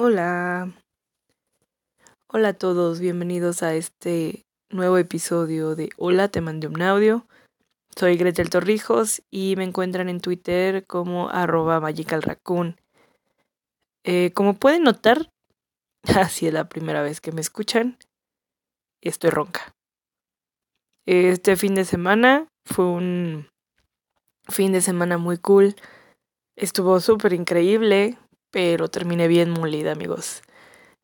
Hola. Hola a todos, bienvenidos a este nuevo episodio de Hola, te mandé un audio. Soy Gretel Torrijos y me encuentran en Twitter como arroba magicalraccoon. Eh, como pueden notar, así es la primera vez que me escuchan, estoy ronca. Este fin de semana fue un fin de semana muy cool. Estuvo súper increíble, pero terminé bien molida, amigos.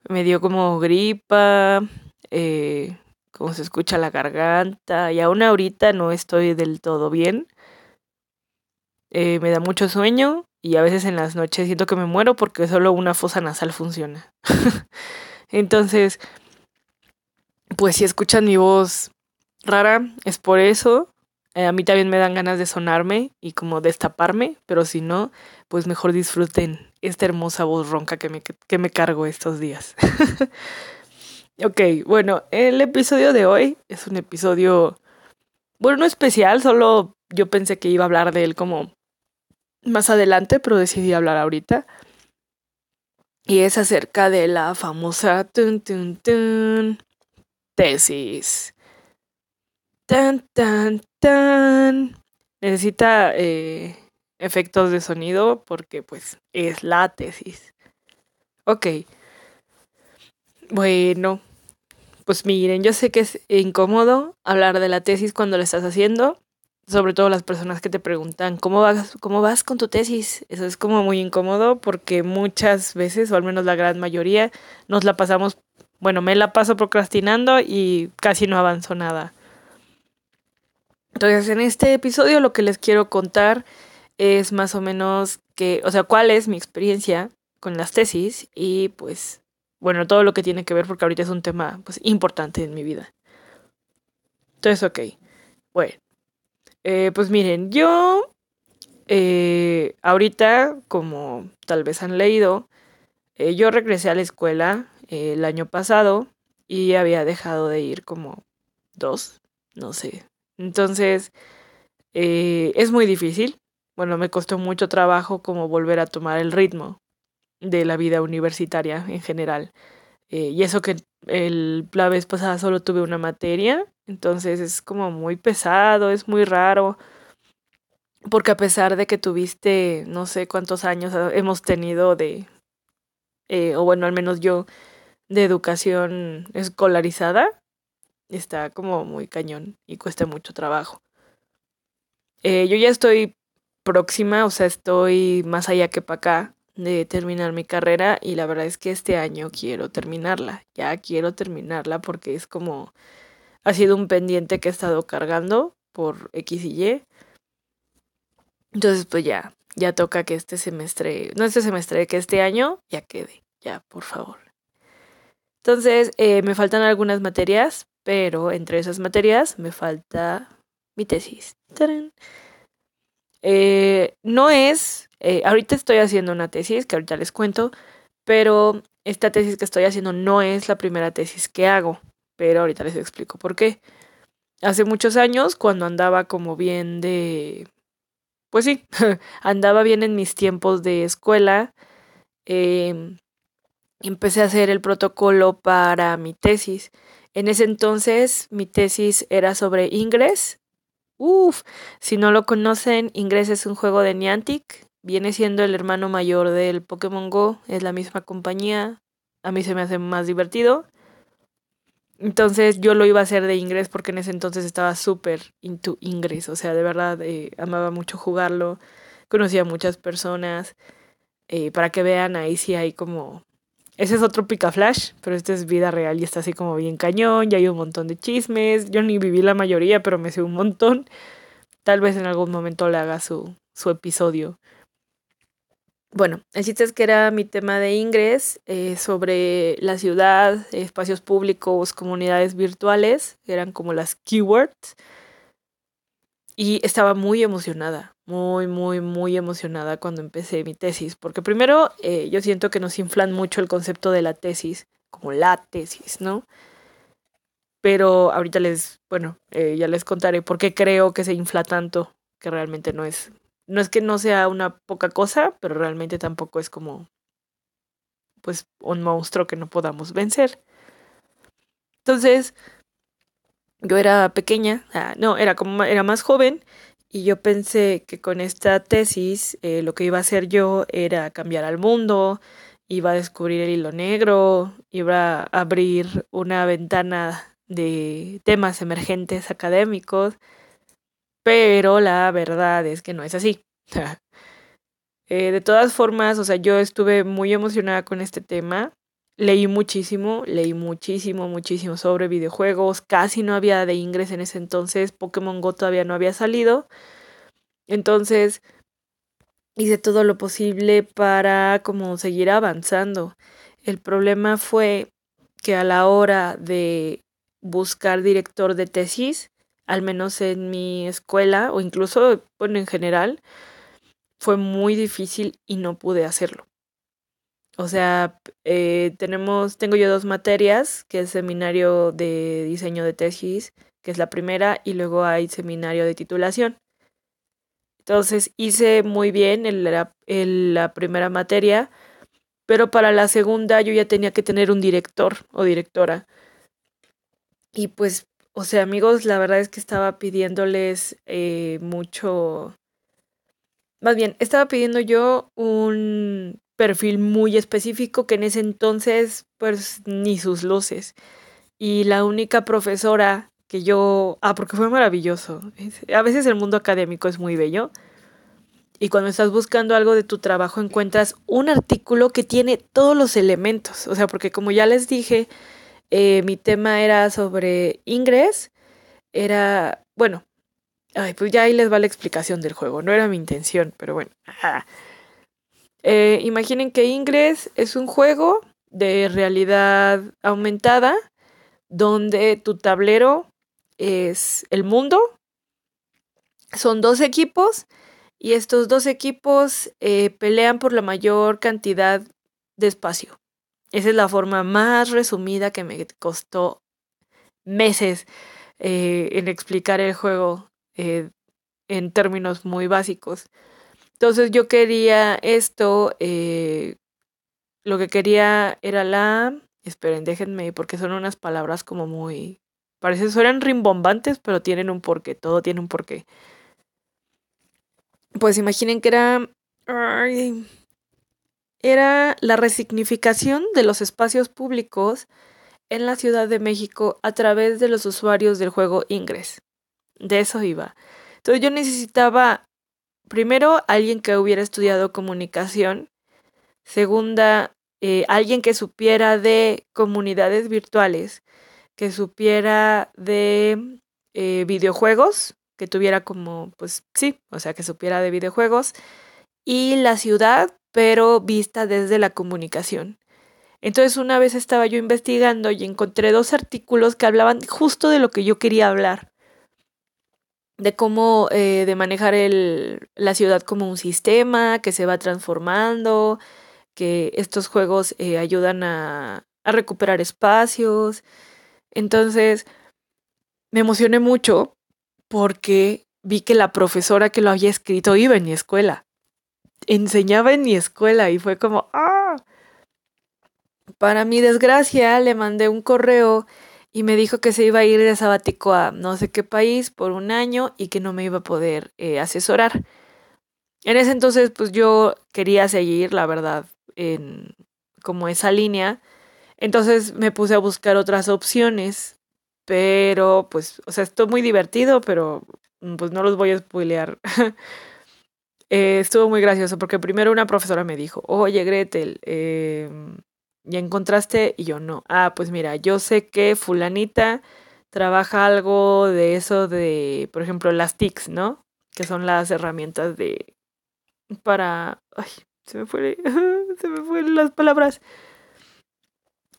Me dio como gripa, eh, como se escucha la garganta, y aún ahorita no estoy del todo bien. Eh, me da mucho sueño y a veces en las noches siento que me muero porque solo una fosa nasal funciona. Entonces, pues si escuchan mi voz rara, es por eso. Eh, a mí también me dan ganas de sonarme y como destaparme, pero si no, pues mejor disfruten esta hermosa voz ronca que me, que me cargo estos días. ok, bueno, el episodio de hoy es un episodio, bueno, no especial, solo yo pensé que iba a hablar de él como más adelante, pero decidí hablar ahorita. Y es acerca de la famosa tesis. Tan, tan, tan. Necesita eh, efectos de sonido porque pues es la tesis. Ok. Bueno, pues miren, yo sé que es incómodo hablar de la tesis cuando la estás haciendo, sobre todo las personas que te preguntan, ¿cómo vas, cómo vas con tu tesis? Eso es como muy incómodo porque muchas veces, o al menos la gran mayoría, nos la pasamos, bueno, me la paso procrastinando y casi no avanzo nada. Entonces, en este episodio lo que les quiero contar es más o menos que, o sea, cuál es mi experiencia con las tesis y pues, bueno, todo lo que tiene que ver porque ahorita es un tema pues importante en mi vida. Entonces, ok. Bueno, eh, pues miren, yo eh, ahorita, como tal vez han leído, eh, yo regresé a la escuela el año pasado y había dejado de ir como dos, no sé, entonces, es muy difícil. Bueno, me costó mucho trabajo como volver a tomar el ritmo de la vida universitaria en general. Eh, y eso que el, la vez pasada solo tuve una materia, entonces es como muy pesado, es muy raro. Porque a pesar de que tuviste, no sé cuántos años hemos tenido de, eh, o bueno, al menos yo, de educación escolarizada, está como muy cañón y cuesta mucho trabajo. Eh, yo ya estoy próxima, o sea, estoy más allá que para acá de terminar mi carrera y la verdad es que este año quiero terminarla, ya quiero terminarla porque es como ha sido un pendiente que he estado cargando por X y Y. Entonces, pues ya, ya toca que este semestre, no este semestre, que este año ya quede, ya, por favor. Entonces, eh, me faltan algunas materias, pero entre esas materias me falta mi tesis. Eh, no es, eh, ahorita estoy haciendo una tesis que ahorita les cuento, pero esta tesis que estoy haciendo no es la primera tesis que hago, pero ahorita les explico por qué. Hace muchos años, cuando andaba como bien de... Pues sí, andaba bien en mis tiempos de escuela, eh, empecé a hacer el protocolo para mi tesis. En ese entonces mi tesis era sobre Ingress. Uf, si no lo conocen, Ingress es un juego de Niantic. Viene siendo el hermano mayor del Pokémon Go. Es la misma compañía. A mí se me hace más divertido. Entonces yo lo iba a hacer de Ingress porque en ese entonces estaba súper into Ingress. O sea, de verdad eh, amaba mucho jugarlo. Conocía a muchas personas. Eh, para que vean, ahí sí hay como ese es otro Pica Flash, pero este es vida real y está así como bien cañón. Ya hay un montón de chismes. Yo ni viví la mayoría, pero me sé un montón. Tal vez en algún momento le haga su, su episodio. Bueno, el chiste es que era mi tema de ingres eh, sobre la ciudad, espacios públicos, comunidades virtuales. Eran como las keywords. Y estaba muy emocionada muy, muy, muy emocionada cuando empecé mi tesis, porque primero eh, yo siento que nos inflan mucho el concepto de la tesis, como la tesis, ¿no? Pero ahorita les, bueno, eh, ya les contaré por qué creo que se infla tanto, que realmente no es, no es que no sea una poca cosa, pero realmente tampoco es como pues un monstruo que no podamos vencer. Entonces, yo era pequeña, ah, no, era como era más joven y yo pensé que con esta tesis eh, lo que iba a hacer yo era cambiar al mundo, iba a descubrir el hilo negro, iba a abrir una ventana de temas emergentes académicos, pero la verdad es que no es así. Eh, de todas formas, o sea, yo estuve muy emocionada con este tema. Leí muchísimo, leí muchísimo, muchísimo sobre videojuegos. Casi no había de ingres en ese entonces. Pokémon Go todavía no había salido. Entonces, hice todo lo posible para como seguir avanzando. El problema fue que a la hora de buscar director de tesis, al menos en mi escuela o incluso bueno, en general, fue muy difícil y no pude hacerlo. O sea, eh, tenemos, tengo yo dos materias, que es seminario de diseño de tesis, que es la primera, y luego hay seminario de titulación. Entonces hice muy bien en la, primera materia, pero para la segunda yo ya tenía que tener un director o directora. Y pues, o sea, amigos, la verdad es que estaba pidiéndoles eh, mucho... Más bien, estaba pidiendo yo un perfil muy específico que en ese entonces, pues, ni sus luces. Y la única profesora que yo, ah, porque fue maravilloso. A veces el mundo académico es muy bello. Y cuando estás buscando algo de tu trabajo encuentras un artículo que tiene todos los elementos. O sea, porque como ya les dije, eh, mi tema era sobre Ingress. Era, bueno, ay, pues ya ahí les va la explicación del juego. No era mi intención, pero bueno. Eh, imaginen que Ingress es un juego de realidad aumentada donde tu tablero es el mundo. Son dos equipos y estos dos equipos eh, pelean por la mayor cantidad de espacio. Esa es la forma más resumida que me costó meses eh, en explicar el juego eh, en términos muy básicos. Entonces yo quería esto, lo que quería era la... Esperen, déjenme, porque son unas palabras como muy Parece suenan rimbombantes, pero tienen un porqué, todo tiene un porqué. Pues imaginen que era... era la resignificación de los espacios públicos en la Ciudad de México a través de los usuarios del juego Ingress. De eso iba. Entonces yo necesitaba, primero, alguien que hubiera estudiado comunicación. Segunda, eh, alguien que supiera de comunidades virtuales que supiera de eh, videojuegos, que tuviera como, pues sí, o sea, que supiera de videojuegos, y la ciudad, pero vista desde la comunicación. Entonces una vez estaba yo investigando y encontré dos artículos que hablaban justo de lo que yo quería hablar, de cómo eh, de manejar el, la ciudad como un sistema que se va transformando, que estos juegos eh, ayudan a, a recuperar espacios, entonces, me emocioné mucho porque vi que la profesora que lo había escrito iba en mi escuela. Enseñaba en mi escuela y fue como, ¡ah! Para mi desgracia, le mandé un correo y me dijo que se iba a ir de sabático a no sé qué país por un año y que no me iba a poder eh, asesorar. En ese entonces, pues yo quería seguir, la verdad, en como esa línea entonces me puse a buscar otras opciones, pero pues, o sea, estuvo muy divertido, pero mm, pues no los voy a spoilear. eh, estuvo muy gracioso porque primero una profesora me dijo, oye Gretel, eh, ¿ya encontraste? Y yo no. Ah, pues mira, yo sé que fulanita trabaja algo de eso de, por ejemplo, las TICs, ¿no? Que son las herramientas de... para... Ay, se me fue... se me fueron las palabras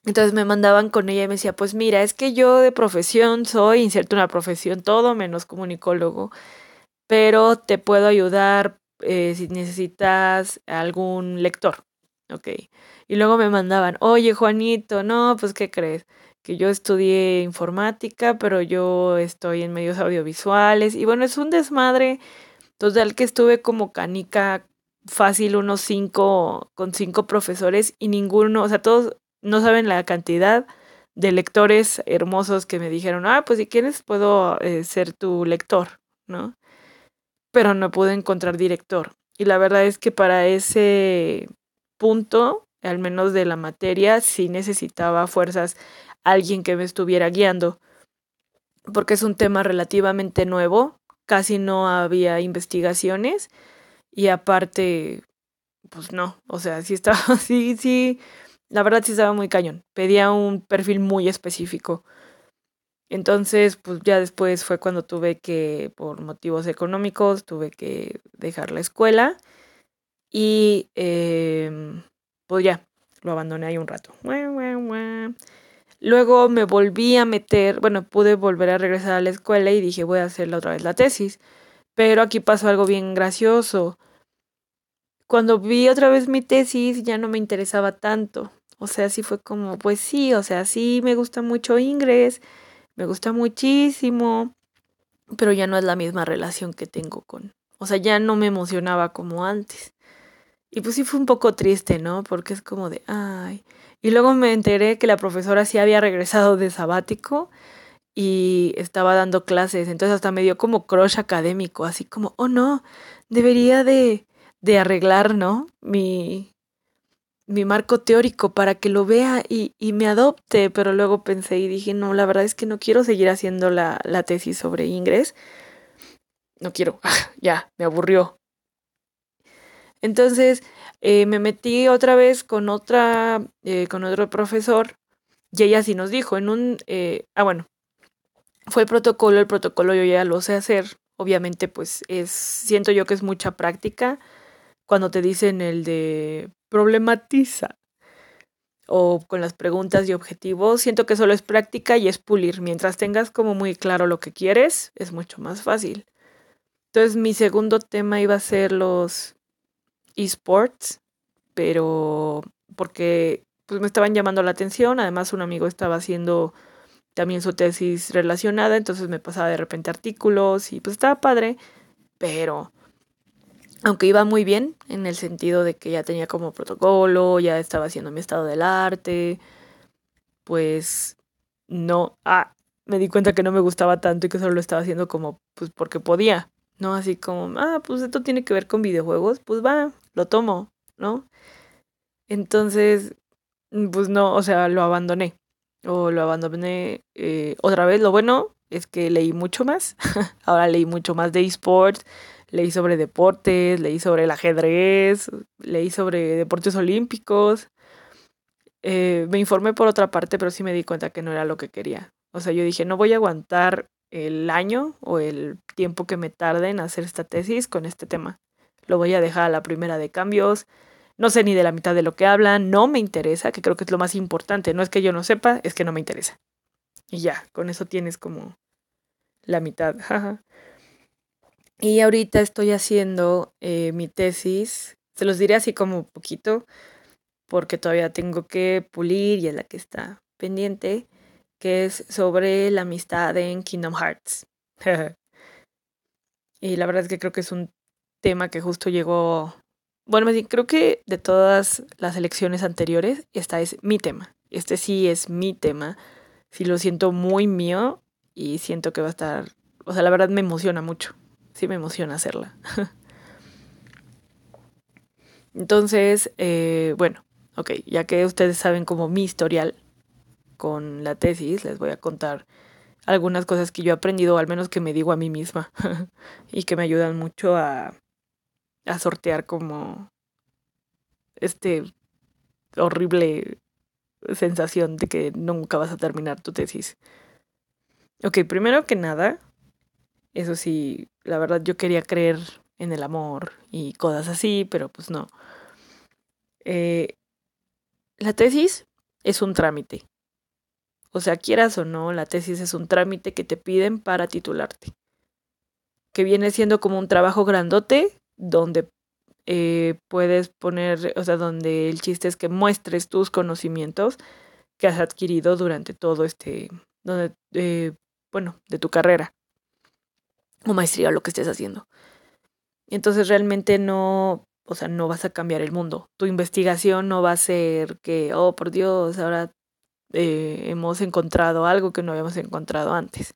entonces me mandaban con ella y me decía, pues mira, es que yo de profesión soy, inserto una profesión, todo menos comunicólogo, pero te puedo ayudar eh, si necesitas algún lector, ¿ok? Y luego me mandaban, oye Juanito, no, pues ¿qué crees? Que yo estudié informática, pero yo estoy en medios audiovisuales y bueno, es un desmadre total que estuve como canica fácil unos cinco, con cinco profesores y ninguno, o sea, todos no saben la cantidad de lectores hermosos que me dijeron, ah, pues si quieres puedo eh, ser tu lector, ¿no? Pero no pude encontrar director. Y la verdad es que para ese punto, al menos de la materia, sí necesitaba fuerzas alguien que me estuviera guiando, porque es un tema relativamente nuevo, casi no había investigaciones y aparte, pues no, o sea, sí estaba, sí, sí, la verdad sí estaba muy cañón, pedía un perfil muy específico. Entonces, pues ya después fue cuando tuve que, por motivos económicos, tuve que dejar la escuela y eh, pues ya, lo abandoné ahí un rato. Luego me volví a meter, bueno, pude volver a regresar a la escuela y dije voy a hacer otra vez la tesis. Pero aquí pasó algo bien gracioso. Cuando vi otra vez mi tesis ya no me interesaba tanto. O sea, sí fue como, pues sí, o sea, sí me gusta mucho inglés, me gusta muchísimo, pero ya no es la misma relación que tengo con, o sea, ya no me emocionaba como antes. Y pues sí fue un poco triste, ¿no? Porque es como de, ay. Y luego me enteré que la profesora sí había regresado de sabático y estaba dando clases, entonces hasta me dio como crush académico, así como, oh no, debería de, de arreglar, ¿no? Mi, mi marco teórico para que lo vea y, y, me adopte, pero luego pensé y dije, no, la verdad es que no quiero seguir haciendo la, la tesis sobre inglés. No quiero, ya, me aburrió. Entonces eh, me metí otra vez con otra, eh, con otro profesor y ella sí nos dijo en un, eh, ah bueno, fue el protocolo, el protocolo yo ya lo sé hacer, obviamente pues es, siento yo que es mucha práctica cuando te dicen el de problematiza o con las preguntas y objetivos, siento que solo es práctica y es pulir. Mientras tengas como muy claro lo que quieres, es mucho más fácil. Entonces mi segundo tema iba a ser los esports, pero porque pues me estaban llamando la atención, además un amigo estaba haciendo también su tesis relacionada, entonces me pasaba de repente artículos y pues estaba padre, pero aunque iba muy bien en el sentido de que ya tenía como protocolo, ya estaba haciendo mi estado del arte, pues no, ah, me di cuenta que no me gustaba tanto y que solo lo estaba haciendo como pues porque podía, ¿no? Así como, ah, pues esto tiene que ver con videojuegos, pues va, lo tomo, ¿no? Entonces, pues no, o sea, lo abandoné. O lo abandoné eh, otra vez. Lo bueno es que leí mucho más. Ahora leí mucho más de esports. Leí sobre deportes, leí sobre el ajedrez, leí sobre deportes olímpicos. Eh, me informé por otra parte, pero sí me di cuenta que no era lo que quería. O sea, yo dije, no voy a aguantar el año o el tiempo que me tarde en hacer esta tesis con este tema. Lo voy a dejar a la primera de cambios. No sé ni de la mitad de lo que hablan, no me interesa, que creo que es lo más importante. No es que yo no sepa, es que no me interesa. Y ya, con eso tienes como la mitad. y ahorita estoy haciendo eh, mi tesis. Se los diré así como poquito, porque todavía tengo que pulir y es la que está pendiente que es sobre la amistad en Kingdom Hearts. y la verdad es que creo que es un tema que justo llegó, bueno, creo que de todas las elecciones anteriores, esta es mi tema. Este sí es mi tema. Sí lo siento muy mío y siento que va a estar, o sea, la verdad me emociona mucho. Sí me emociona hacerla. Entonces, eh, bueno, ok, ya que ustedes saben como mi historial, con la tesis les voy a contar algunas cosas que yo he aprendido, al menos que me digo a mí misma, y que me ayudan mucho a, a sortear como este horrible sensación de que nunca vas a terminar tu tesis. Ok, primero que nada, eso sí, la verdad yo quería creer en el amor y cosas así, pero pues no. Eh, la tesis es un trámite. O sea, quieras o no, la tesis es un trámite que te piden para titularte. Que viene siendo como un trabajo grandote donde eh, puedes poner, o sea, donde el chiste es que muestres tus conocimientos que has adquirido durante todo este, donde, eh, bueno, de tu carrera o maestría o lo que estés haciendo. Entonces realmente no, o sea, no vas a cambiar el mundo. Tu investigación no va a ser que, oh, por Dios, ahora eh, hemos encontrado algo que no habíamos encontrado antes.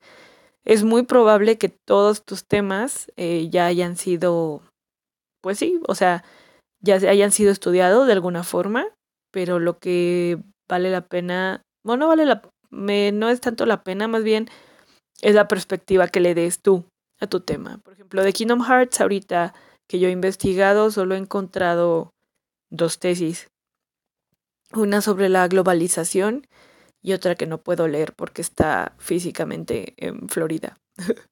Es muy probable que todos tus temas eh, ya hayan sido, pues sí, o sea, ya hayan sido estudiados de alguna forma, pero lo que vale la pena, bueno, no vale la, me, no es tanto la pena, más bien es la perspectiva que le des tú a tu tema. Por ejemplo, de Kingdom Hearts, ahorita que yo he investigado, solo he encontrado dos tesis. Una sobre la globalización y otra que no puedo leer porque está físicamente en Florida.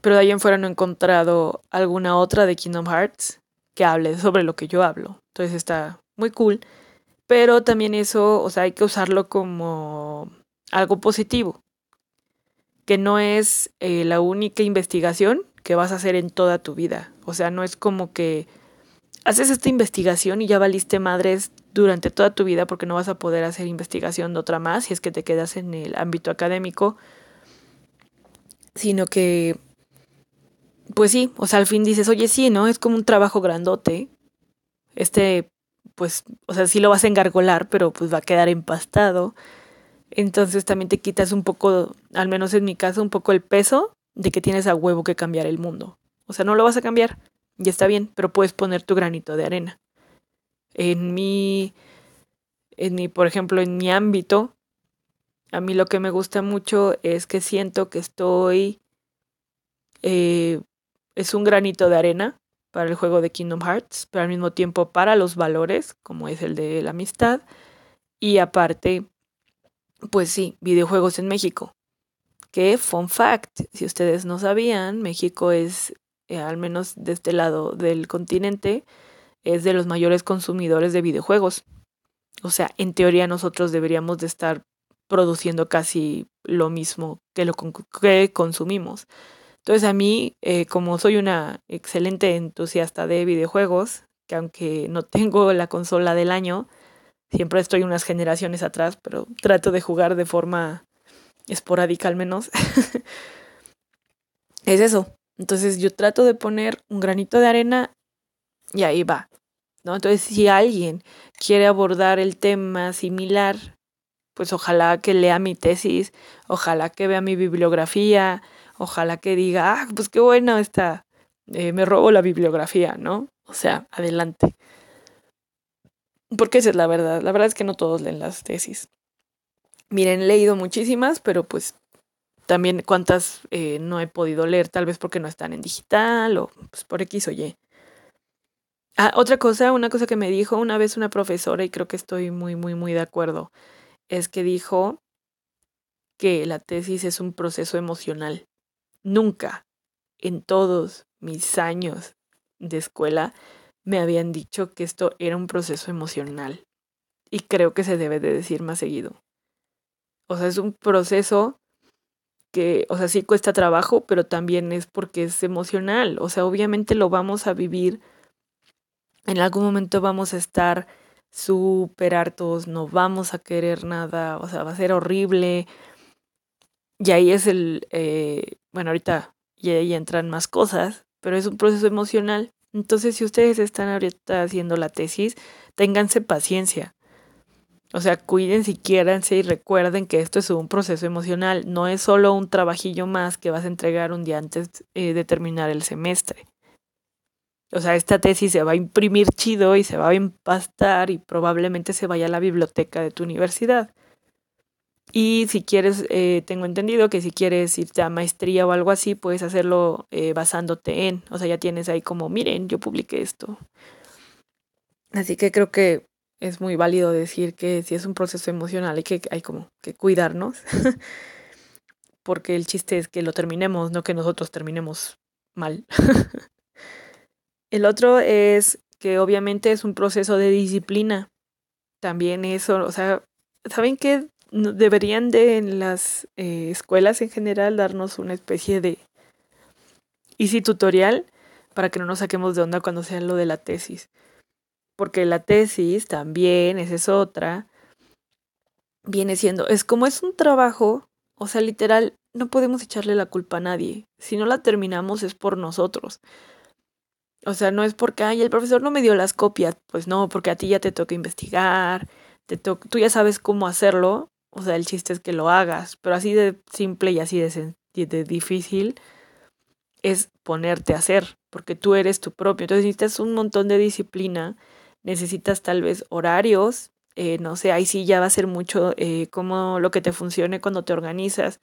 Pero de ahí en fuera no he encontrado alguna otra de Kingdom Hearts que hable sobre lo que yo hablo. Entonces está muy cool. Pero también eso, o sea, hay que usarlo como algo positivo. Que no es eh, la única investigación que vas a hacer en toda tu vida. O sea, no es como que haces esta investigación y ya valiste madres durante toda tu vida porque no vas a poder hacer investigación de otra más si es que te quedas en el ámbito académico, sino que, pues sí, o sea, al fin dices, oye, sí, ¿no? Es como un trabajo grandote. Este, pues, o sea, sí lo vas a engargolar, pero pues va a quedar empastado. Entonces también te quitas un poco, al menos en mi caso, un poco el peso de que tienes a huevo que cambiar el mundo. O sea, no lo vas a cambiar, y está bien, pero puedes poner tu granito de arena. En mi, en mi, por ejemplo, en mi ámbito, a mí lo que me gusta mucho es que siento que estoy, eh, es un granito de arena para el juego de Kingdom Hearts, pero al mismo tiempo para los valores, como es el de la amistad, y aparte, pues sí, videojuegos en México. Que, fun fact, si ustedes no sabían, México es, eh, al menos de este lado del continente, es de los mayores consumidores de videojuegos. O sea, en teoría nosotros deberíamos de estar produciendo casi lo mismo que lo que consumimos. Entonces a mí, eh, como soy una excelente entusiasta de videojuegos, que aunque no tengo la consola del año, siempre estoy unas generaciones atrás, pero trato de jugar de forma esporádica al menos, es eso. Entonces yo trato de poner un granito de arena y ahí va. ¿no? Entonces si alguien quiere abordar el tema similar, pues ojalá que lea mi tesis, ojalá que vea mi bibliografía, ojalá que diga, ah, pues qué bueno está, eh, me robo la bibliografía, ¿no? O sea, adelante. Porque esa es la verdad. La verdad es que no todos leen las tesis. Miren, he leído muchísimas, pero pues también cuántas eh, no he podido leer, tal vez porque no están en digital o pues, por X o Y. Ah, otra cosa, una cosa que me dijo una vez una profesora, y creo que estoy muy, muy, muy de acuerdo, es que dijo que la tesis es un proceso emocional. Nunca en todos mis años de escuela me habían dicho que esto era un proceso emocional. Y creo que se debe de decir más seguido. O sea, es un proceso que, o sea, sí cuesta trabajo, pero también es porque es emocional. O sea, obviamente lo vamos a vivir. En algún momento vamos a estar súper hartos, no vamos a querer nada, o sea, va a ser horrible. Y ahí es el, eh, bueno, ahorita ya entran más cosas, pero es un proceso emocional. Entonces, si ustedes están ahorita haciendo la tesis, ténganse paciencia. O sea, cuídense y quiéranse y recuerden que esto es un proceso emocional, no es solo un trabajillo más que vas a entregar un día antes eh, de terminar el semestre. O sea, esta tesis se va a imprimir chido y se va a empastar y probablemente se vaya a la biblioteca de tu universidad. Y si quieres, eh, tengo entendido que si quieres irte a maestría o algo así, puedes hacerlo eh, basándote en, o sea, ya tienes ahí como, miren, yo publiqué esto. Así que creo que es muy válido decir que si es un proceso emocional hay que, hay como que cuidarnos, porque el chiste es que lo terminemos, no que nosotros terminemos mal. el otro es que obviamente es un proceso de disciplina. También eso, o sea, ¿saben qué? Deberían de en las eh, escuelas en general darnos una especie de easy tutorial para que no nos saquemos de onda cuando sea lo de la tesis porque la tesis también, esa es otra, viene siendo, es como es un trabajo, o sea, literal, no podemos echarle la culpa a nadie. Si no la terminamos es por nosotros. O sea, no es porque, ay, el profesor no me dio las copias. Pues no, porque a ti ya te toca investigar, te tú ya sabes cómo hacerlo. O sea, el chiste es que lo hagas. Pero así de simple y así de, de difícil es ponerte a hacer, porque tú eres tu propio. Entonces necesitas un montón de disciplina, necesitas tal vez horarios, eh, no sé, ahí sí ya va a ser mucho eh, como lo que te funcione cuando te organizas,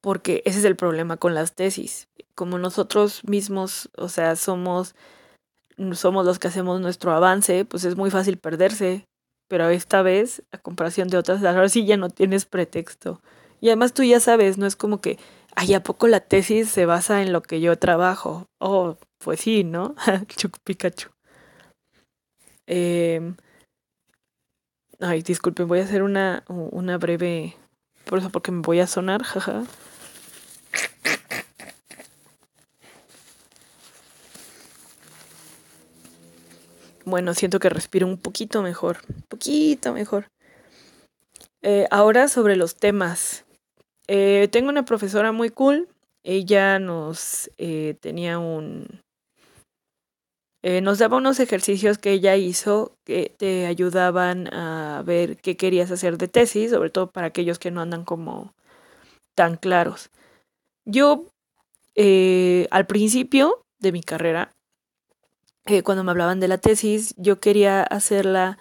porque ese es el problema con las tesis. Como nosotros mismos, o sea, somos, somos los que hacemos nuestro avance, pues es muy fácil perderse, pero esta vez, a comparación de otras, ahora sí ya no tienes pretexto. Y además tú ya sabes, no es como que, ay, ¿a poco la tesis se basa en lo que yo trabajo? Oh, pues sí, ¿no? Chuc Pikachu. Eh, ay, disculpen, voy a hacer una, una breve... Por eso, porque me voy a sonar, jaja. Bueno, siento que respiro un poquito mejor, un poquito mejor. Eh, ahora sobre los temas. Eh, tengo una profesora muy cool. Ella nos eh, tenía un... nos daba unos ejercicios que ella hizo que te ayudaban a ver qué querías hacer de tesis, sobre todo para aquellos que no andan como tan claros. Yo, al principio de mi carrera, cuando me hablaban de la tesis, yo quería hacerla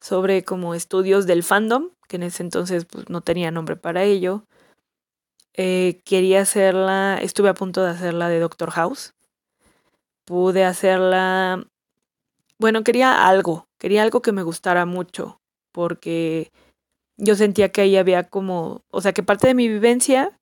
sobre como estudios del fandom, que en ese entonces pues, no tenía nombre para ello. Eh, quería hacerla, estuve a punto de hacerla de Doctor House. Pude hacerla, bueno, quería algo, quería algo que me gustara mucho, porque yo sentía que ahí había como, o sea, que parte de mi vivencia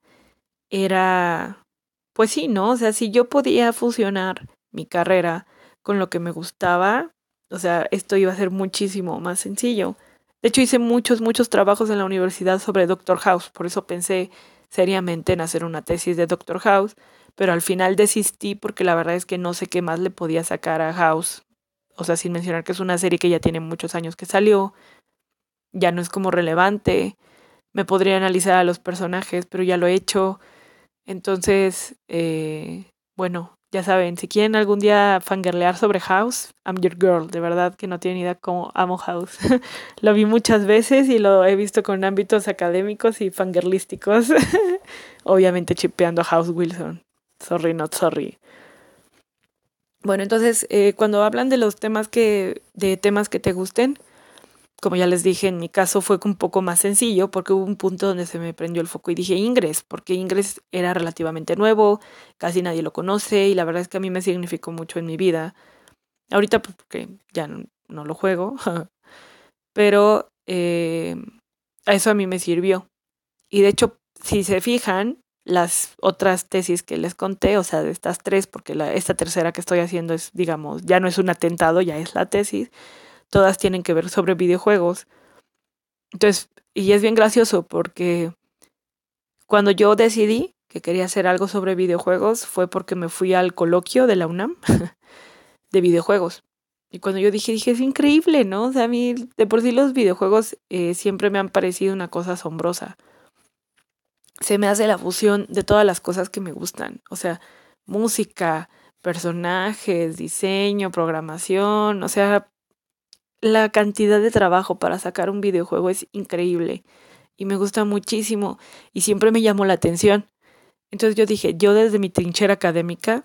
era, pues sí, ¿no? O sea, si yo podía fusionar mi carrera con lo que me gustaba, o sea, esto iba a ser muchísimo más sencillo. De hecho, hice muchos, muchos trabajos en la universidad sobre Doctor House, por eso pensé seriamente en hacer una tesis de Doctor House, pero al final desistí porque la verdad es que no sé qué más le podía sacar a House. O sea, sin mencionar que es una serie que ya tiene muchos años que salió, ya no es como relevante. Me podría analizar a los personajes, pero ya lo he hecho. Entonces, eh, bueno, ya saben, si quieren algún día fangirlear sobre House, I'm your girl. De verdad que no tienen idea cómo amo House. lo vi muchas veces y lo he visto con ámbitos académicos y fangirlísticos. Obviamente chipeando a House Wilson. Sorry, not sorry. Bueno, entonces, eh, cuando hablan de los temas que, de temas que te gusten, como ya les dije, en mi caso fue un poco más sencillo porque hubo un punto donde se me prendió el foco y dije Ingres, porque Ingres era relativamente nuevo, casi nadie lo conoce y la verdad es que a mí me significó mucho en mi vida. Ahorita pues, porque ya no, lo juego, pero eh, eso a mí me sirvió. Y de hecho, si se fijan, las otras tesis que les conté, o sea, de estas tres, porque la, esta tercera que estoy haciendo es, digamos, ya no es un atentado, ya es la tesis todas tienen que ver sobre videojuegos. Entonces, y es bien gracioso porque cuando yo decidí que quería hacer algo sobre videojuegos fue porque me fui al coloquio de la UNAM de videojuegos. Y cuando yo dije, dije, es increíble, ¿no? O sea, a mí de por sí los videojuegos eh, siempre me han parecido una cosa asombrosa. Se me hace la fusión de todas las cosas que me gustan. O sea, música, personajes, diseño, programación, o sea, la cantidad de trabajo para sacar un videojuego es increíble y me gusta muchísimo y siempre me llamó la atención. Entonces yo dije, yo desde mi trinchera académica,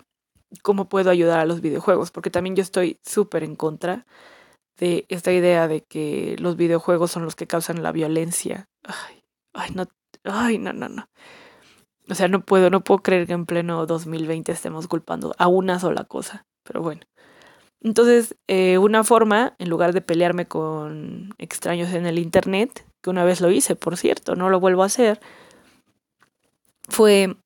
¿cómo puedo ayudar a los videojuegos? Porque también yo estoy súper en contra de esta idea de que los videojuegos son los que causan la violencia. Ay, ay, no, ay, no, no, no. O sea, no puedo, no puedo creer que en pleno 2020 estemos culpando a una sola cosa. Pero bueno. Entonces, eh, una forma, en lugar de pelearme con extraños en el Internet, que una vez lo hice, por cierto, no lo vuelvo a hacer, fue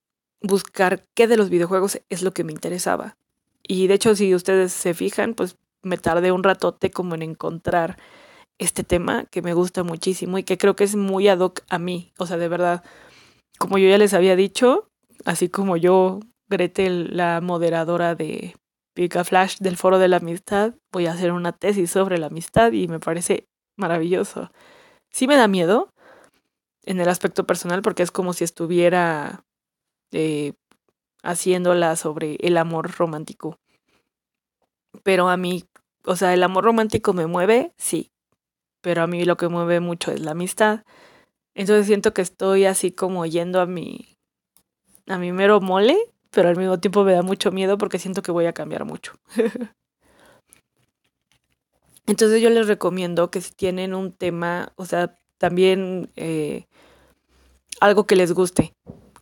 buscar qué de los videojuegos es lo que me interesaba. Y de hecho, si ustedes se fijan, pues me tardé un ratote como en encontrar este tema que me gusta muchísimo y que creo que es muy ad hoc a mí. O sea, de verdad, como yo ya les había dicho, así como yo, Gretel, la moderadora de Pica Flash del Foro de la Amistad, voy a hacer una tesis sobre la amistad y me parece maravilloso. Sí me da miedo en el aspecto personal porque es como si estuviera eh, haciéndola sobre el amor romántico. Pero a mí, o sea, el amor romántico me mueve, sí. Pero a mí lo que mueve mucho es la amistad. Entonces siento que estoy así como yendo a mi, a mero mole, pero al mismo tiempo me da mucho miedo porque siento que voy a cambiar mucho. Entonces yo les recomiendo que si tienen un tema, o sea, también eh, algo que les guste,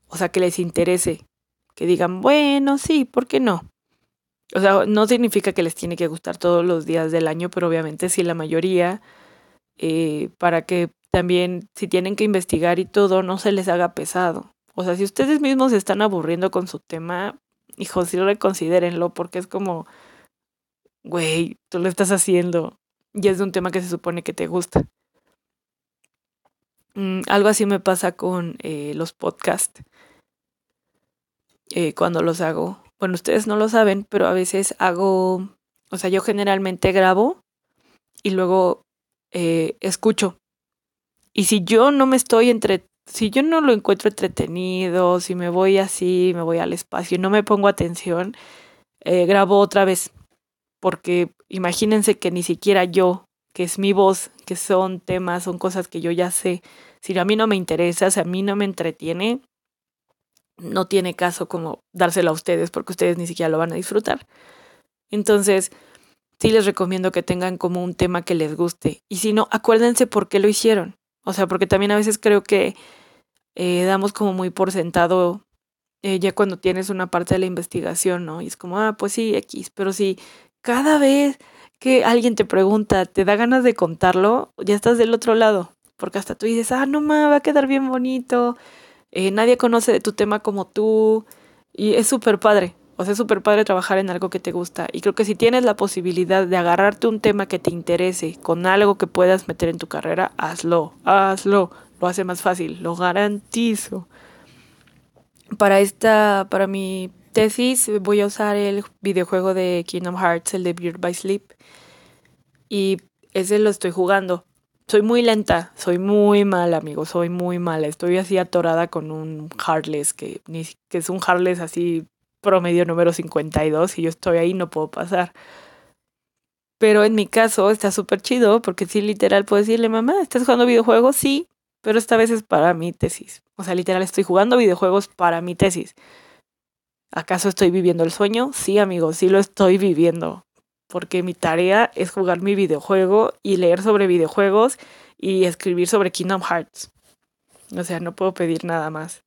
o sea, que les interese, que digan, bueno, sí, ¿por qué no? O sea, no significa que les tiene que gustar todos los días del año, pero obviamente sí la mayoría, eh, para que también si tienen que investigar y todo, no se les haga pesado. O sea, si ustedes mismos se están aburriendo con su tema, hijo, sí reconsidérenlo, porque es como, güey, tú lo estás haciendo y es de un tema que se supone que te gusta. Mm, algo así me pasa con eh, los podcasts. Eh, cuando los hago. Bueno, ustedes no lo saben, pero a veces hago, o sea, yo generalmente grabo y luego eh, escucho. Y si yo no me estoy entre, si yo no lo encuentro entretenido, si me voy así, me voy al espacio y no me pongo atención, grabo otra vez porque imagínense que ni siquiera yo, que es mi voz, que son temas, son cosas que yo ya sé, si a mí no me interesa, si a mí no me entretiene, no tiene caso como dárselo a ustedes porque ustedes ni siquiera lo van a disfrutar. Entonces, sí les recomiendo que tengan como un tema que les guste. Y si no, acuérdense por qué lo hicieron. O sea, porque también a veces creo que eh, damos como muy por sentado eh, ya cuando tienes una parte de la investigación, ¿no? Y es como, ah, pues sí, X. Pero si cada vez que alguien te pregunta, te da ganas de contarlo, ya estás del otro lado. Porque hasta tú dices, ah, no ma, va a quedar bien bonito. Eh, nadie conoce de tu tema como tú. Y es súper padre. O sea, es súper padre trabajar en algo que te gusta. Y creo que si tienes la posibilidad de agarrarte un tema que te interese con algo que puedas meter en tu carrera, hazlo, hazlo. Lo hace más fácil, lo garantizo. Para esta, para mi tesis voy a usar el videojuego de Kingdom Hearts, el de Beard by Sleep. Y ese lo estoy jugando. Soy muy lenta, soy muy mala, amigo, soy muy mala. Estoy así atorada con un Heartless, que, que es un Heartless así promedio número 52 y yo estoy ahí no puedo pasar. Pero en mi caso está súper chido porque sí, literal, puedo decirle, mamá, ¿estás jugando videojuegos? Sí, pero esta vez es para mi tesis. O sea, literal, estoy jugando videojuegos para mi tesis. ¿Acaso estoy viviendo el sueño? Sí, amigos, sí lo estoy viviendo. Porque mi tarea es jugar mi videojuego y leer sobre videojuegos y escribir sobre Kingdom Hearts. O sea, no puedo pedir nada más.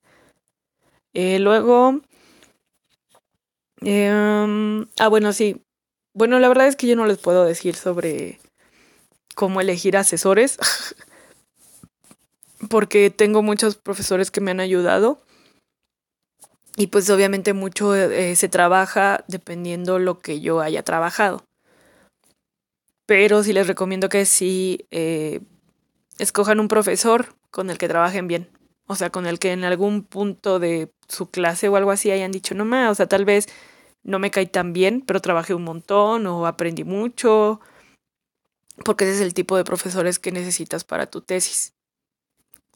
Eh, luego... Em, ah, bueno, sí. Bueno, la verdad es que yo no les puedo decir sobre cómo elegir asesores. porque tengo muchos profesores que me han ayudado y pues obviamente mucho eh, se trabaja dependiendo lo que yo haya trabajado. Pero sí les recomiendo que sí eh, escojan un profesor con el que trabajen bien. O sea, con el que en algún punto de su clase o algo así hayan dicho, no más, o sea, tal vez no me caí tan bien, pero trabajé un montón o aprendí mucho. Porque ese es el tipo de profesores que necesitas para tu tesis.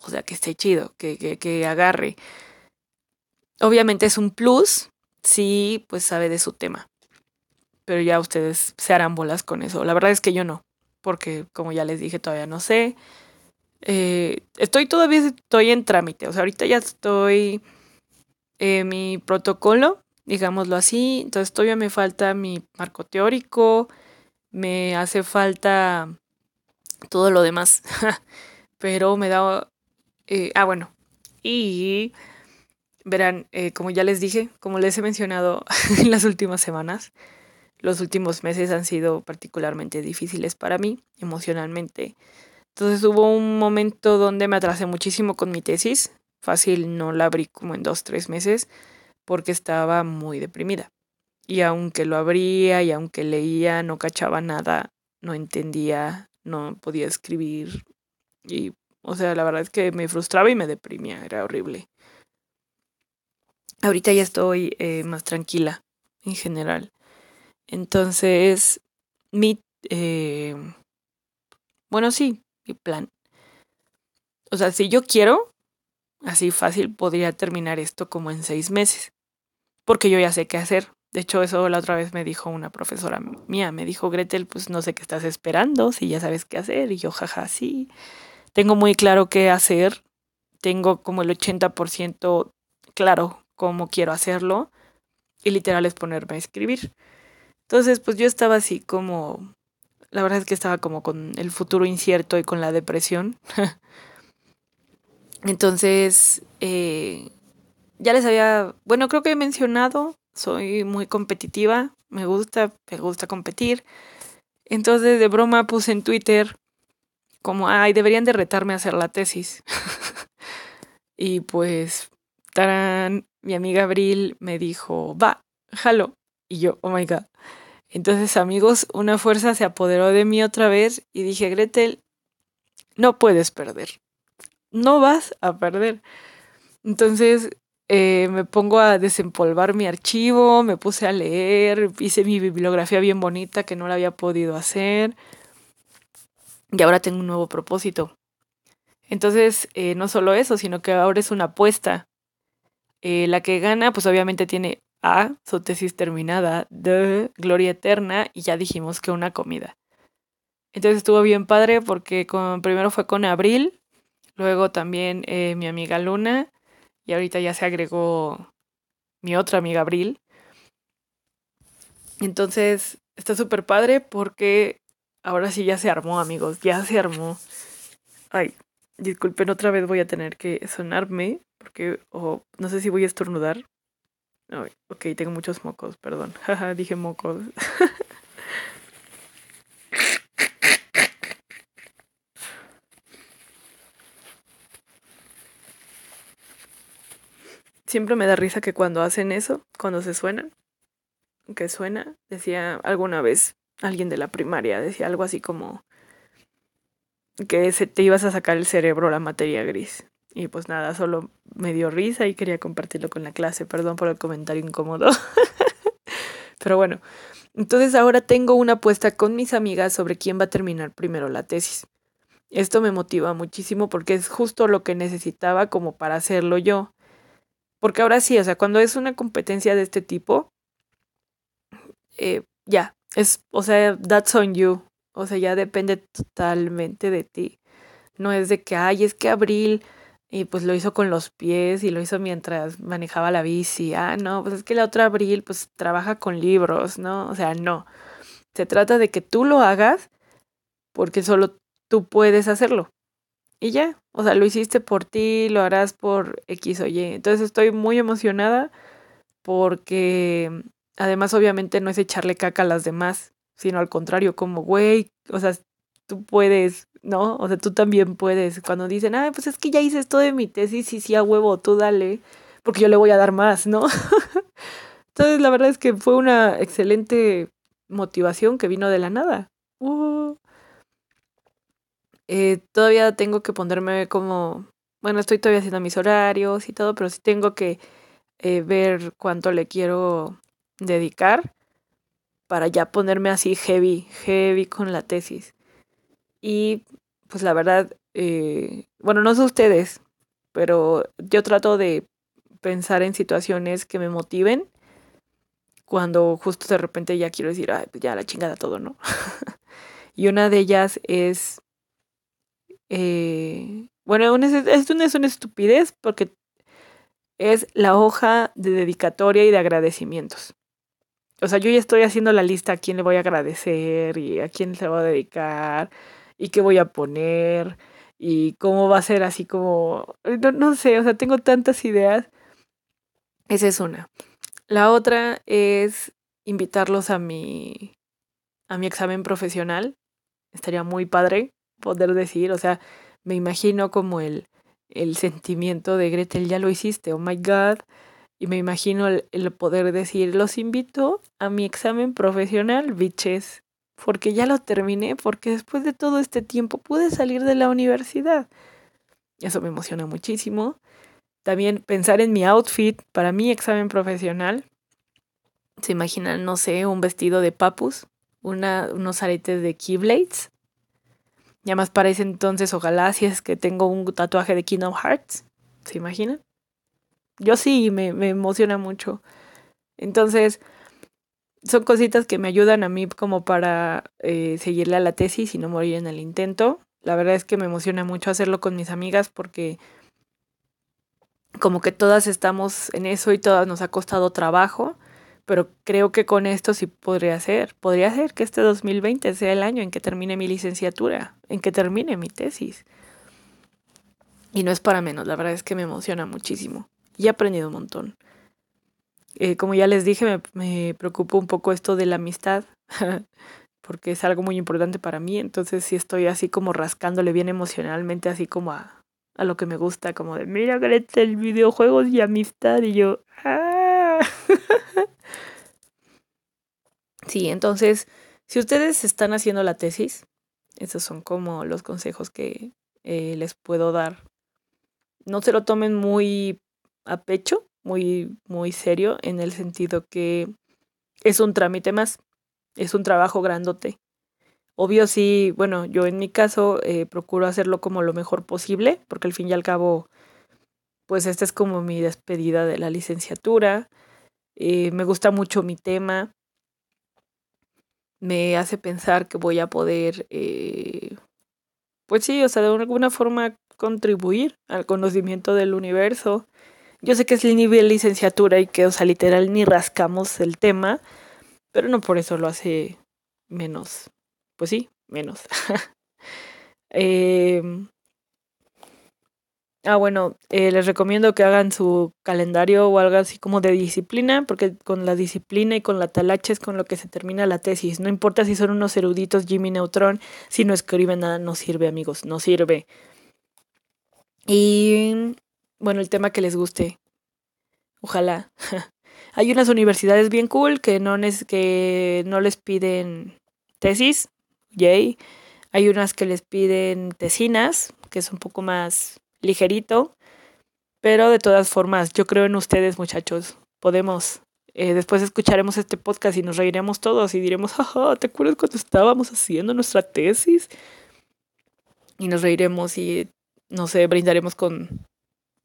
O sea, que esté chido, que, que, que agarre. Obviamente es un plus si pues sabe de su tema. Pero ya ustedes se harán bolas con eso. La verdad es que yo no, porque como ya les dije, todavía no sé. Eh, estoy todavía estoy en trámite. O sea, ahorita ya estoy en mi protocolo, digámoslo así. Entonces todavía me falta mi marco teórico, me hace falta todo lo demás. Pero me da... Eh, ah, bueno. Y Verán, eh, como ya les dije, como les he mencionado en las últimas semanas, los últimos meses han sido particularmente difíciles para mí emocionalmente. Entonces hubo un momento donde me atrasé muchísimo con mi tesis. Fácil, no la abrí como en dos, tres meses porque estaba muy deprimida. Y aunque lo abría y aunque leía, no cachaba nada, no entendía, no podía escribir. Y, o sea, la verdad es que me frustraba y me deprimía, era horrible. Ahorita ya estoy eh, más tranquila en general. Entonces, mi... Eh, bueno, sí, mi plan. O sea, si yo quiero, así fácil podría terminar esto como en seis meses. Porque yo ya sé qué hacer. De hecho, eso la otra vez me dijo una profesora mía, me dijo, Gretel, pues no sé qué estás esperando, si ya sabes qué hacer. Y yo, jaja, sí. Tengo muy claro qué hacer. Tengo como el 80% claro cómo quiero hacerlo. Y literal es ponerme a escribir. Entonces, pues yo estaba así como, la verdad es que estaba como con el futuro incierto y con la depresión. Entonces, eh, ya les había, bueno, creo que he mencionado, soy muy competitiva, me gusta, me gusta competir. Entonces, de broma puse en Twitter como, ay, deberían de retarme a hacer la tesis. y pues, tarán, mi amiga Abril me dijo, va, jalo. Y yo, oh my god. Entonces, amigos, una fuerza se apoderó de mí otra vez y dije, Gretel, no puedes perder. No vas a perder. Entonces, eh, me pongo a desempolvar mi archivo, me puse a leer, hice mi bibliografía bien bonita que no la había podido hacer. Y ahora tengo un nuevo propósito. Entonces, eh, no solo eso, sino que ahora es una apuesta. Eh, la que gana, pues obviamente tiene a su tesis terminada de Gloria Eterna y ya dijimos que una comida. Entonces estuvo bien padre porque con, primero fue con Abril, luego también mi amiga Luna y ahorita ya se agregó mi otra amiga Abril. Entonces está súper padre porque ahora sí ya se armó amigos, ya se armó. Ay, disculpen otra vez voy a tener que sonarme porque no sé si voy a estornudar ok, tengo muchos mocos, perdón. dije mocos. Siempre me da risa que cuando hacen eso, cuando se suenan, que suena, decía alguna vez alguien de la primaria, decía algo así como que se te ibas a sacar el cerebro la materia gris. Y pues nada, solo me dio risa y quería compartirlo con la clase. Perdón por el comentario incómodo. Pero bueno, entonces ahora tengo una apuesta con mis amigas sobre quién va a terminar primero la tesis. Esto me motiva muchísimo porque es justo lo que necesitaba como para hacerlo yo. Porque ahora sí, o sea, cuando es una competencia de este tipo, eh, ya, es, o sea, that's on you. O sea, ya depende totalmente de ti. No es de que, ay, es que Abril y pues lo hizo con los pies y lo hizo mientras manejaba la bici. Ah, no, pues es que la otra Abril pues trabaja con libros, ¿no? O sea, no. Se trata de que tú lo hagas porque solo tú puedes hacerlo. Y ya, o sea, lo hiciste por ti, lo harás por X o Y. Entonces estoy muy emocionada porque además obviamente no es echarle caca a las demás, sino al contrario, como, güey, o sea, tú puedes, ¿no? O sea, tú también puedes. Cuando dicen, ay, pues es que ya hice esto de mi tesis y sí a huevo, tú dale, porque yo le voy a dar más, ¿no? Entonces, la verdad es que fue una excelente motivación que vino de la nada. Uh. Eh, todavía tengo que ponerme como, bueno, estoy todavía haciendo mis horarios y todo, pero sí tengo que eh, ver cuánto le quiero dedicar para ya ponerme así heavy, heavy con la tesis. Y pues la verdad, eh, bueno, no sé ustedes, pero yo trato de pensar en situaciones que me motiven cuando justo de repente ya quiero decir, Ay, pues ya la chingada todo, ¿no? y una de ellas es, eh, bueno, esto no es una estupidez porque es la hoja de dedicatoria y de agradecimientos. O sea, yo ya estoy haciendo la lista a quién le voy a agradecer y a quién se va a dedicar y qué voy a poner y cómo va a ser así como, no, no sé, o sea, tengo tantas ideas. Esa es una. La otra es invitarlos a mi, a mi examen profesional. Estaría muy padre poder decir, o sea, me imagino como el, el sentimiento de Gretel, ya lo hiciste, oh my god. Y me imagino el, el poder decir, los invito a mi examen profesional, bitches porque ya lo terminé, porque después de todo este tiempo pude salir de la universidad. Eso me emociona muchísimo. También pensar en mi outfit para mi examen profesional. Se imaginan, no sé, un vestido de papus, una, unos aretes de Keyblades. Ya más para ese entonces, ojalá si es que tengo un tatuaje de Kingdom Hearts. ¿Se imaginan? Yo sí, me, me emociona mucho. Entonces, son cositas que me ayudan a mí como para eh, seguirle a la tesis y no morir en el intento. La verdad es que me emociona mucho hacerlo con mis amigas porque como que todas estamos en eso y todas nos ha costado trabajo, pero creo que con esto sí podría ser. Podría ser que este 2020 sea el año en que termine mi licenciatura, en que termine mi tesis. Y no es para menos, la verdad es que me emociona muchísimo. Y he aprendido un montón. Eh, como ya les dije, me, me preocupa un poco esto de la amistad, porque es algo muy importante para mí. Entonces sí estoy así como rascándole bien emocionalmente, así como a, a lo que me gusta, como de, mira, Greta, el videojuegos y amistad. Y yo, ¡ah! sí, entonces, si ustedes están haciendo la tesis, esos son como los consejos que eh, les puedo dar. No se lo tomen muy a pecho, muy, muy serio, en el sentido que es un trámite más, es un trabajo grandote. Obvio sí, bueno, yo en mi caso eh, procuro hacerlo como lo mejor posible, porque al fin y al cabo, pues esta es como mi despedida de la licenciatura. Eh, me gusta mucho mi tema. Me hace pensar que voy a poder, eh, pues sí, o sea, de alguna forma contribuir al conocimiento del universo. Yo sé que es el nivel licenciatura y que, o sea, literal ni rascamos el tema, pero no por eso lo hace menos pues sí, menos. Em, ah, bueno, eh, les recomiendo que hagan su calendario o algo así como de disciplina, porque con la disciplina y con la talacha es con lo que se termina la tesis. No importa si son unos eruditos Jimmy Neutron, si no escriben nada, no sirve, amigos, no sirve. Y bueno, el tema que les guste. Ojalá. Hay unas universidades bien cool que no, que no les piden tesis, yay. Hay unas que les piden tesinas, que es un poco más ligerito. Pero de todas formas, yo creo en ustedes, muchachos. Podemos. Eh, después escucharemos este podcast y nos reiremos todos y diremos, jaja, ¿te acuerdas cuando estábamos haciendo nuestra tesis? Y nos reiremos y, no sé, brindaremos con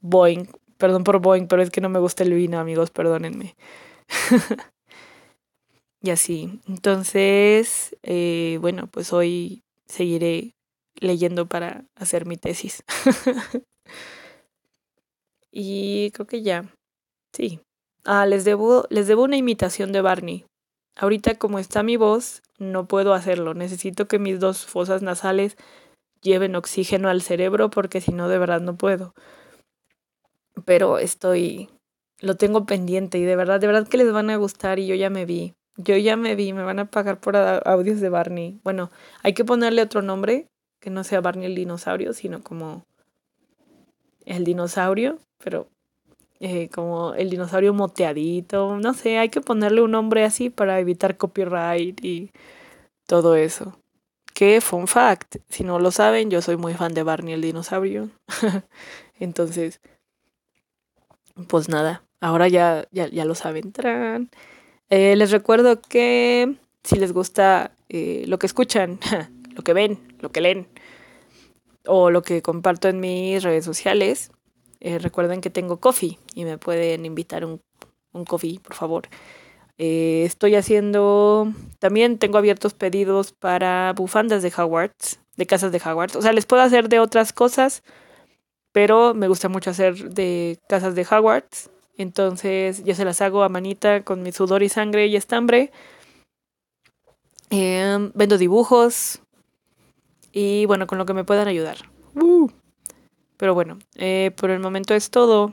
Boeing. Perdón por Boeing, pero es que no me gusta el vino, amigos, perdónenme. Y así. Entonces, eh, bueno, pues hoy seguiré leyendo para hacer mi tesis. y creo que ya. Sí. Ah, les debo, les debo una imitación de Barney. Ahorita como está mi voz, no puedo hacerlo. Necesito que mis dos fosas nasales lleven oxígeno al cerebro porque si no, de verdad no puedo. Pero estoy, lo tengo pendiente y de verdad, de verdad que les van a gustar y yo ya me vi. Yo ya me vi, me van a pagar por audios de Barney. Bueno, hay que ponerle otro nombre, que no sea Barney el dinosaurio, sino como el dinosaurio, pero eh, como el dinosaurio moteadito. No sé, hay que ponerle un nombre así para evitar copyright y todo eso. Que fun fact, si no lo saben, yo soy muy fan de Barney el dinosaurio. Entonces, pues nada, ahora ya, ya, ya lo saben. Eh, les recuerdo que si les gusta eh, lo que escuchan, lo que ven, lo que leen o lo que comparto en mis redes sociales, eh, recuerden que tengo coffee y me pueden invitar un, un coffee, por favor. estoy haciendo, también tengo abiertos pedidos para bufandas de Hogwarts, de casas de Hogwarts. O sea, les puedo hacer de otras cosas, pero me gusta mucho hacer de casas de Hogwarts. Entonces yo se las hago a manita con mi sudor y sangre y estambre. Em, vendo dibujos y bueno, con lo que me puedan ayudar. Uh. Pero bueno, eh, por el momento es todo.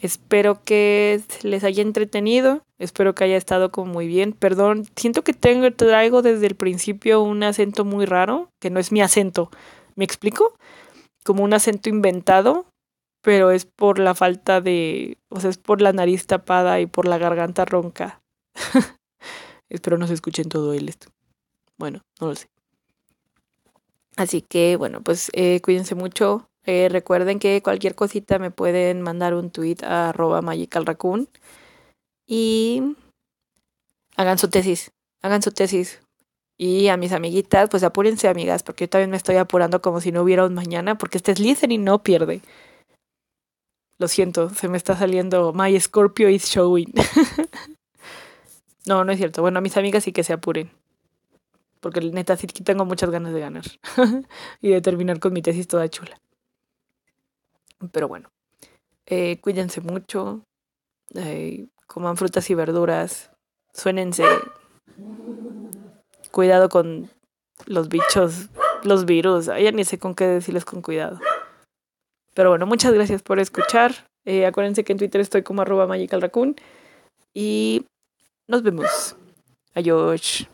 Espero que les haya entretenido. Espero que haya estado como muy bien. Perdón, siento que tengo, traigo desde el principio un acento muy raro, que no es mi acento. ¿Me explico? Como un acento inventado pero es por la falta de, o sea, es por la nariz tapada y por la garganta ronca. Espero no se escuchen todo el esto. Bueno, no lo sé. Así que, bueno, pues eh, cuídense mucho. Eh, recuerden que cualquier cosita me pueden mandar un tweet a arroba magicalraccoon y hagan su tesis, hagan su tesis. Y a mis amiguitas, pues apúrense amigas, porque yo también me estoy apurando como si no hubiera un mañana, porque este es y no pierde. Lo siento, se me está saliendo My Scorpio is showing. No, no es cierto. Bueno, a mis amigas sí que se apuren. Porque neta sí tengo muchas ganas de ganar. y de terminar con mi tesis toda chula. Pero bueno. Eh, cuídense mucho. Eh, coman frutas y verduras. Suénense. Cuidado con los bichos, los virus. Ya ni sé con qué decirles con cuidado. Pero bueno, muchas gracias por escuchar. Eh, acuérdense que en Twitter estoy como arroba. Y nos vemos. Adiós.